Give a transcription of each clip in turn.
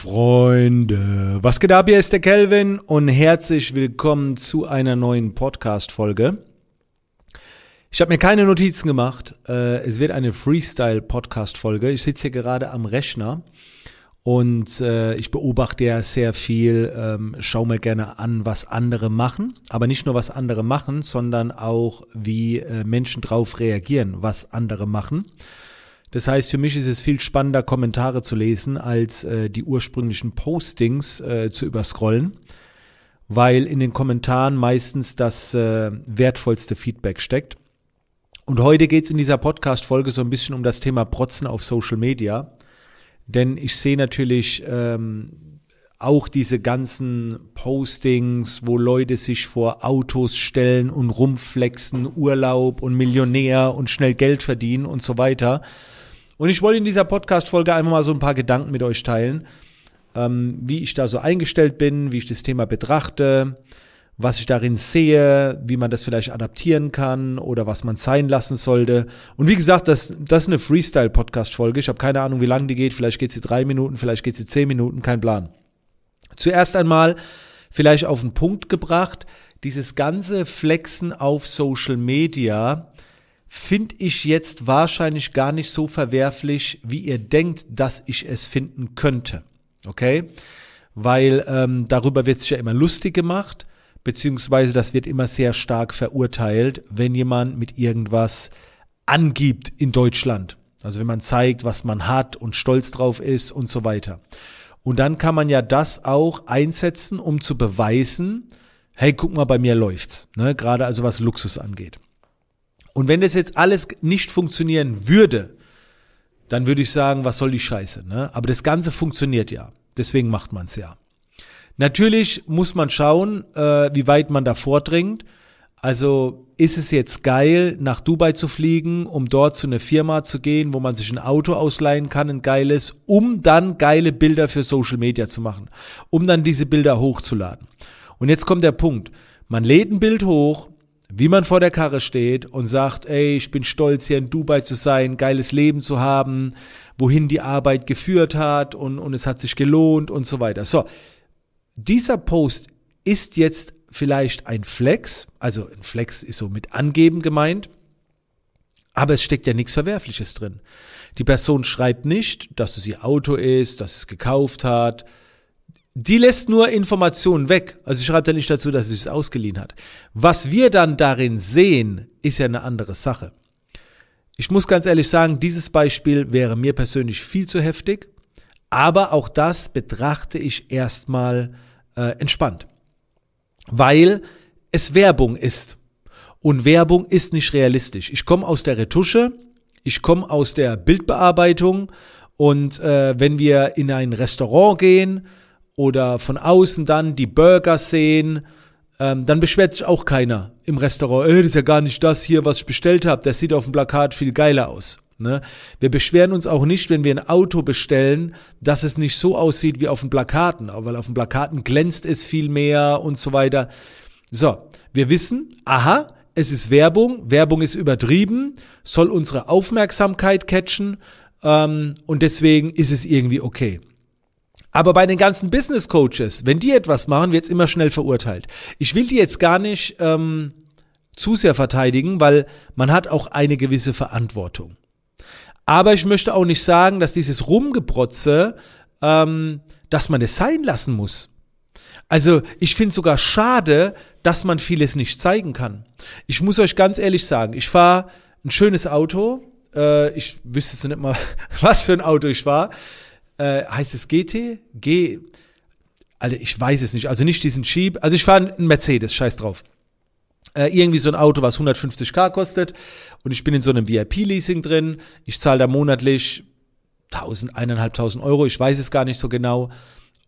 Freunde, was geht ab? Hier ist der Kelvin und herzlich willkommen zu einer neuen Podcast-Folge. Ich habe mir keine Notizen gemacht. Äh, es wird eine Freestyle-Podcast-Folge. Ich sitze hier gerade am Rechner und äh, ich beobachte ja sehr viel, ähm, schaue mir gerne an, was andere machen. Aber nicht nur, was andere machen, sondern auch, wie äh, Menschen drauf reagieren, was andere machen. Das heißt, für mich ist es viel spannender, Kommentare zu lesen, als äh, die ursprünglichen Postings äh, zu überscrollen, weil in den Kommentaren meistens das äh, wertvollste Feedback steckt. Und heute geht es in dieser Podcast-Folge so ein bisschen um das Thema Protzen auf Social Media. Denn ich sehe natürlich ähm, auch diese ganzen Postings, wo Leute sich vor Autos stellen und rumflexen, Urlaub und Millionär und schnell Geld verdienen und so weiter. Und ich wollte in dieser Podcast-Folge einfach mal so ein paar Gedanken mit euch teilen, ähm, wie ich da so eingestellt bin, wie ich das Thema betrachte, was ich darin sehe, wie man das vielleicht adaptieren kann oder was man sein lassen sollte. Und wie gesagt, das, das ist eine Freestyle-Podcast-Folge. Ich habe keine Ahnung, wie lang die geht. Vielleicht geht sie drei Minuten, vielleicht geht sie zehn Minuten, kein Plan. Zuerst einmal vielleicht auf den Punkt gebracht, dieses ganze Flexen auf Social Media finde ich jetzt wahrscheinlich gar nicht so verwerflich, wie ihr denkt, dass ich es finden könnte. Okay? Weil ähm, darüber wird sich ja immer lustig gemacht, beziehungsweise das wird immer sehr stark verurteilt, wenn jemand mit irgendwas angibt in Deutschland. Also wenn man zeigt, was man hat und stolz drauf ist und so weiter. Und dann kann man ja das auch einsetzen, um zu beweisen, hey, guck mal, bei mir läuft's. Ne? Gerade also was Luxus angeht. Und wenn das jetzt alles nicht funktionieren würde, dann würde ich sagen, was soll die Scheiße? Ne? Aber das Ganze funktioniert ja. Deswegen macht man es ja. Natürlich muss man schauen, äh, wie weit man da vordringt. Also ist es jetzt geil, nach Dubai zu fliegen, um dort zu einer Firma zu gehen, wo man sich ein Auto ausleihen kann, ein geiles, um dann geile Bilder für Social Media zu machen, um dann diese Bilder hochzuladen. Und jetzt kommt der Punkt. Man lädt ein Bild hoch, wie man vor der Karre steht und sagt, ey, ich bin stolz hier in Dubai zu sein, geiles Leben zu haben, wohin die Arbeit geführt hat und, und es hat sich gelohnt und so weiter. So, dieser Post ist jetzt vielleicht ein Flex, also ein Flex ist so mit angeben gemeint, aber es steckt ja nichts Verwerfliches drin. Die Person schreibt nicht, dass es ihr Auto ist, dass es gekauft hat, die lässt nur Informationen weg. Also sie schreibt ja nicht dazu, dass sie es ausgeliehen hat. Was wir dann darin sehen, ist ja eine andere Sache. Ich muss ganz ehrlich sagen, dieses Beispiel wäre mir persönlich viel zu heftig, aber auch das betrachte ich erstmal äh, entspannt, weil es Werbung ist. Und Werbung ist nicht realistisch. Ich komme aus der Retusche, ich komme aus der Bildbearbeitung und äh, wenn wir in ein Restaurant gehen, oder von außen dann die Burger sehen, ähm, dann beschwert sich auch keiner im Restaurant, ey, das ist ja gar nicht das hier, was ich bestellt habe, das sieht auf dem Plakat viel geiler aus. Ne? Wir beschweren uns auch nicht, wenn wir ein Auto bestellen, dass es nicht so aussieht wie auf den Plakaten, weil auf den Plakaten glänzt es viel mehr und so weiter. So, wir wissen, aha, es ist Werbung, Werbung ist übertrieben, soll unsere Aufmerksamkeit catchen ähm, und deswegen ist es irgendwie okay. Aber bei den ganzen Business Coaches, wenn die etwas machen, wird es immer schnell verurteilt. Ich will die jetzt gar nicht ähm, zu sehr verteidigen, weil man hat auch eine gewisse Verantwortung. Aber ich möchte auch nicht sagen, dass dieses Rumgeprotze, ähm, dass man es sein lassen muss. Also ich finde sogar schade, dass man vieles nicht zeigen kann. Ich muss euch ganz ehrlich sagen, ich fahre ein schönes Auto. Äh, ich wüsste jetzt nicht mal, was für ein Auto ich war äh, heißt es GT? G. Alter, ich weiß es nicht. Also nicht diesen Jeep. Also ich fahre einen Mercedes, scheiß drauf. Äh, irgendwie so ein Auto, was 150k kostet. Und ich bin in so einem VIP-Leasing drin. Ich zahle da monatlich 1000, 1500 Euro. Ich weiß es gar nicht so genau.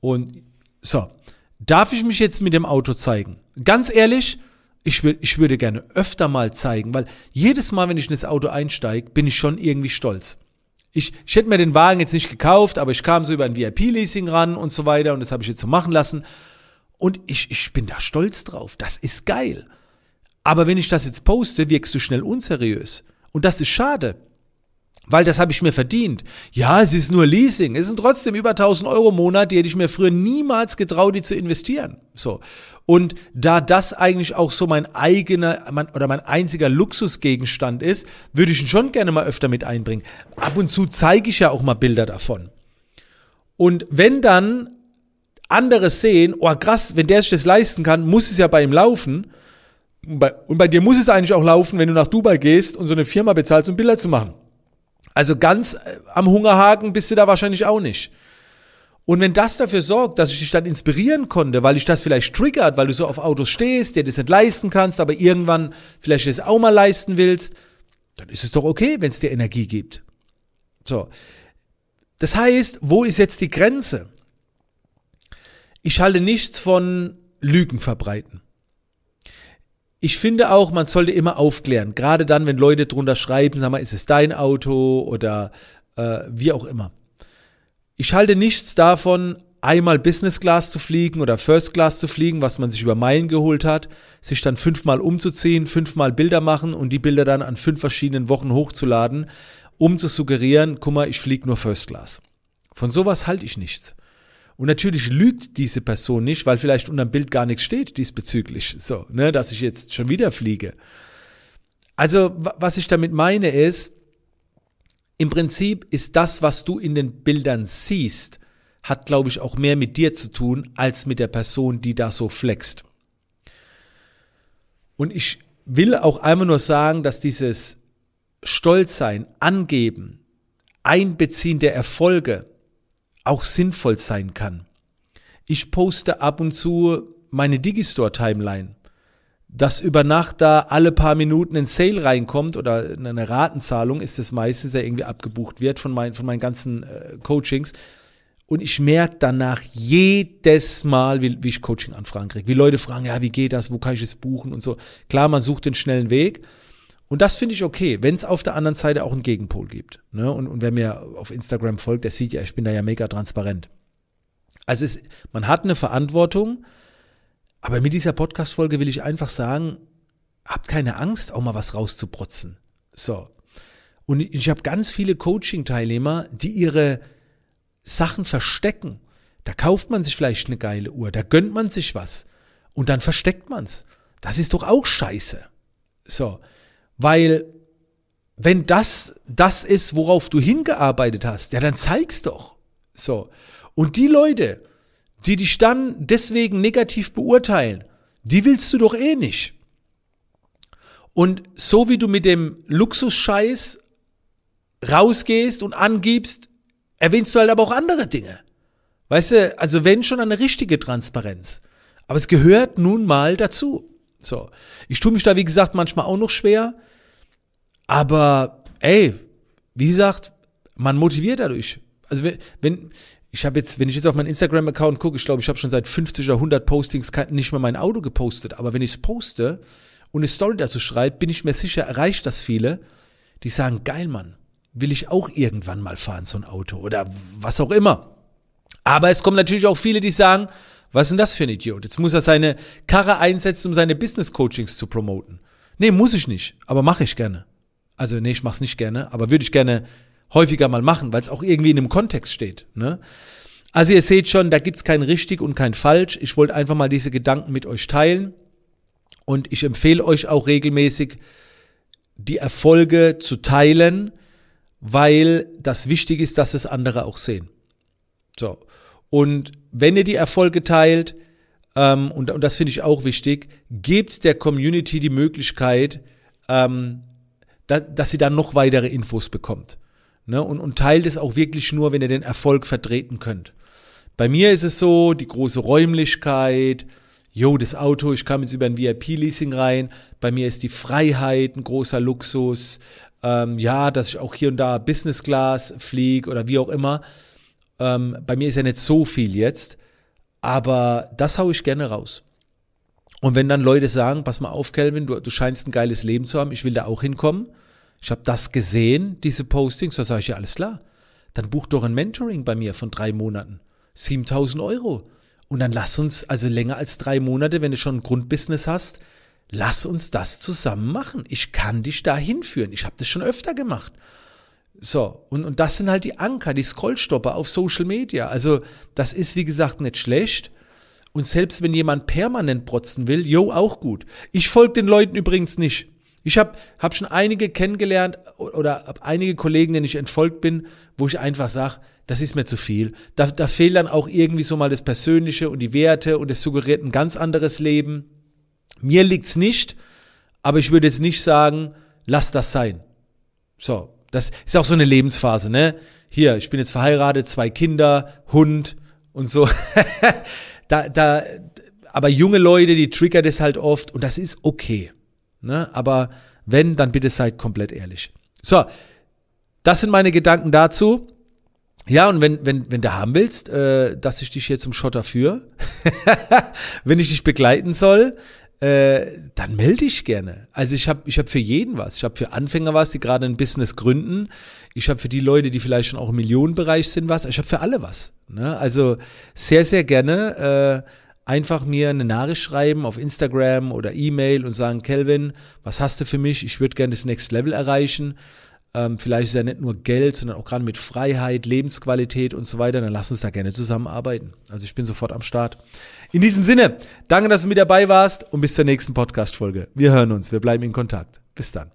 Und so. Darf ich mich jetzt mit dem Auto zeigen? Ganz ehrlich, ich, will, ich würde gerne öfter mal zeigen, weil jedes Mal, wenn ich in das Auto einsteige, bin ich schon irgendwie stolz ich, ich hätte mir den Wagen jetzt nicht gekauft, aber ich kam so über ein VIP-Leasing ran und so weiter und das habe ich jetzt so machen lassen. Und ich, ich bin da stolz drauf. Das ist geil. Aber wenn ich das jetzt poste, wirkst du schnell unseriös. Und das ist schade. Weil das habe ich mir verdient. Ja, es ist nur Leasing. Es sind trotzdem über 1000 Euro im Monat, die hätte ich mir früher niemals getraut, die zu investieren. So. Und da das eigentlich auch so mein eigener mein, oder mein einziger Luxusgegenstand ist, würde ich ihn schon gerne mal öfter mit einbringen. Ab und zu zeige ich ja auch mal Bilder davon. Und wenn dann andere sehen, oh krass, wenn der sich das leisten kann, muss es ja bei ihm laufen. Und bei, und bei dir muss es eigentlich auch laufen, wenn du nach Dubai gehst und so eine Firma bezahlst, um Bilder zu machen. Also ganz äh, am Hungerhaken bist du da wahrscheinlich auch nicht. Und wenn das dafür sorgt, dass ich dich dann inspirieren konnte, weil ich das vielleicht triggert, weil du so auf Autos stehst, dir das nicht leisten kannst, aber irgendwann vielleicht das auch mal leisten willst, dann ist es doch okay, wenn es dir Energie gibt. So. Das heißt, wo ist jetzt die Grenze? Ich halte nichts von Lügen verbreiten. Ich finde auch, man sollte immer aufklären, gerade dann, wenn Leute drunter schreiben, sag mal, ist es dein Auto oder äh, wie auch immer. Ich halte nichts davon, einmal Business Class zu fliegen oder First Class zu fliegen, was man sich über Meilen geholt hat, sich dann fünfmal umzuziehen, fünfmal Bilder machen und die Bilder dann an fünf verschiedenen Wochen hochzuladen, um zu suggerieren, guck mal, ich fliege nur First Class. Von sowas halte ich nichts. Und natürlich lügt diese Person nicht, weil vielleicht unter dem Bild gar nichts steht diesbezüglich, so, ne, dass ich jetzt schon wieder fliege. Also, was ich damit meine ist, im Prinzip ist das, was du in den Bildern siehst, hat, glaube ich, auch mehr mit dir zu tun, als mit der Person, die da so flext. Und ich will auch einmal nur sagen, dass dieses Stolzsein, Angeben, Einbeziehen der Erfolge, auch sinnvoll sein kann. Ich poste ab und zu meine Digistore-Timeline, dass über Nacht da alle paar Minuten ein Sale reinkommt oder eine Ratenzahlung ist es meistens, ja irgendwie abgebucht wird von, mein, von meinen ganzen äh, Coachings. Und ich merke danach jedes Mal, wie, wie ich Coaching-Anfragen kriege. Wie Leute fragen, ja, wie geht das, wo kann ich es buchen und so. Klar, man sucht den schnellen Weg. Und das finde ich okay, wenn es auf der anderen Seite auch einen Gegenpol gibt. Ne? Und, und wer mir auf Instagram folgt, der sieht ja, ich bin da ja mega transparent. Also es, man hat eine Verantwortung, aber mit dieser Podcast-Folge will ich einfach sagen, habt keine Angst, auch mal was rauszuprotzen. So. Und ich habe ganz viele Coaching-Teilnehmer, die ihre Sachen verstecken. Da kauft man sich vielleicht eine geile Uhr, da gönnt man sich was und dann versteckt man's. Das ist doch auch scheiße. So. Weil wenn das das ist, worauf du hingearbeitet hast, ja, dann zeig's doch. So. Und die Leute, die dich dann deswegen negativ beurteilen, die willst du doch eh nicht. Und so wie du mit dem Luxusscheiß rausgehst und angibst, erwähnst du halt aber auch andere Dinge. Weißt du, also wenn schon eine richtige Transparenz. Aber es gehört nun mal dazu. So. Ich tue mich da, wie gesagt, manchmal auch noch schwer. Aber ey, wie gesagt, man motiviert dadurch. Also wenn, wenn ich habe jetzt, wenn ich jetzt auf meinen Instagram-Account gucke, ich glaube, ich habe schon seit 50 oder 100 Postings nicht mehr mein Auto gepostet. Aber wenn ich es poste und eine Story dazu schreibe, bin ich mir sicher, erreicht das viele, die sagen, geil, Mann, will ich auch irgendwann mal fahren, so ein Auto oder was auch immer. Aber es kommen natürlich auch viele, die sagen, was ist denn das für ein Idiot? Jetzt muss er seine Karre einsetzen, um seine Business-Coachings zu promoten. Nee, muss ich nicht, aber mache ich gerne. Also nee, ich mach's nicht gerne, aber würde ich gerne häufiger mal machen, weil es auch irgendwie in einem Kontext steht. Ne? Also ihr seht schon, da gibt's kein richtig und kein falsch. Ich wollte einfach mal diese Gedanken mit euch teilen. Und ich empfehle euch auch regelmäßig, die Erfolge zu teilen, weil das wichtig ist, dass es andere auch sehen. So. Und wenn ihr die Erfolge teilt, ähm, und, und das finde ich auch wichtig, gebt der Community die Möglichkeit, ähm, da, dass sie dann noch weitere Infos bekommt. Ne? Und, und teilt es auch wirklich nur, wenn ihr den Erfolg vertreten könnt. Bei mir ist es so, die große Räumlichkeit, jo, das Auto, ich kam jetzt über ein VIP-Leasing rein. Bei mir ist die Freiheit ein großer Luxus. Ähm, ja, dass ich auch hier und da Business Class fliege oder wie auch immer. Ähm, bei mir ist ja nicht so viel jetzt, aber das haue ich gerne raus. Und wenn dann Leute sagen, pass mal auf, Kelvin, du, du scheinst ein geiles Leben zu haben, ich will da auch hinkommen. Ich habe das gesehen, diese Postings, da sage ich ja, alles klar. Dann buch doch ein Mentoring bei mir von drei Monaten. 7000 Euro. Und dann lass uns, also länger als drei Monate, wenn du schon ein Grundbusiness hast, lass uns das zusammen machen. Ich kann dich da hinführen. Ich habe das schon öfter gemacht. So, und, und das sind halt die Anker, die Scrollstopper auf Social Media. Also, das ist, wie gesagt, nicht schlecht. Und selbst wenn jemand permanent protzen will, jo, auch gut. Ich folge den Leuten übrigens nicht. Ich habe hab schon einige kennengelernt oder hab einige Kollegen, denen ich entfolgt bin, wo ich einfach sage, das ist mir zu viel. Da, da fehlt dann auch irgendwie so mal das Persönliche und die Werte und es suggeriert ein ganz anderes Leben. Mir liegt's nicht, aber ich würde jetzt nicht sagen, lass das sein. So, das ist auch so eine Lebensphase, ne? Hier, ich bin jetzt verheiratet, zwei Kinder, Hund und so. da, da, aber junge Leute, die triggert es halt oft und das ist okay. Ne? Aber wenn, dann bitte seid komplett ehrlich. So, das sind meine Gedanken dazu. Ja, und wenn, wenn, wenn du haben willst, äh, dass ich dich hier zum Schotter führe, wenn ich dich begleiten soll, äh, dann melde dich gerne. Also ich habe ich hab für jeden was. Ich habe für Anfänger was, die gerade ein Business gründen. Ich habe für die Leute, die vielleicht schon auch im Millionenbereich sind, was. Ich habe für alle was. Ne? Also sehr, sehr gerne. Äh, einfach mir eine Nachricht schreiben auf Instagram oder E-Mail und sagen, Kelvin, was hast du für mich? Ich würde gerne das Next Level erreichen. Ähm, vielleicht ist ja nicht nur Geld, sondern auch gerade mit Freiheit, Lebensqualität und so weiter. Dann lass uns da gerne zusammenarbeiten. Also ich bin sofort am Start. In diesem Sinne, danke, dass du mit dabei warst und bis zur nächsten Podcast-Folge. Wir hören uns, wir bleiben in Kontakt. Bis dann.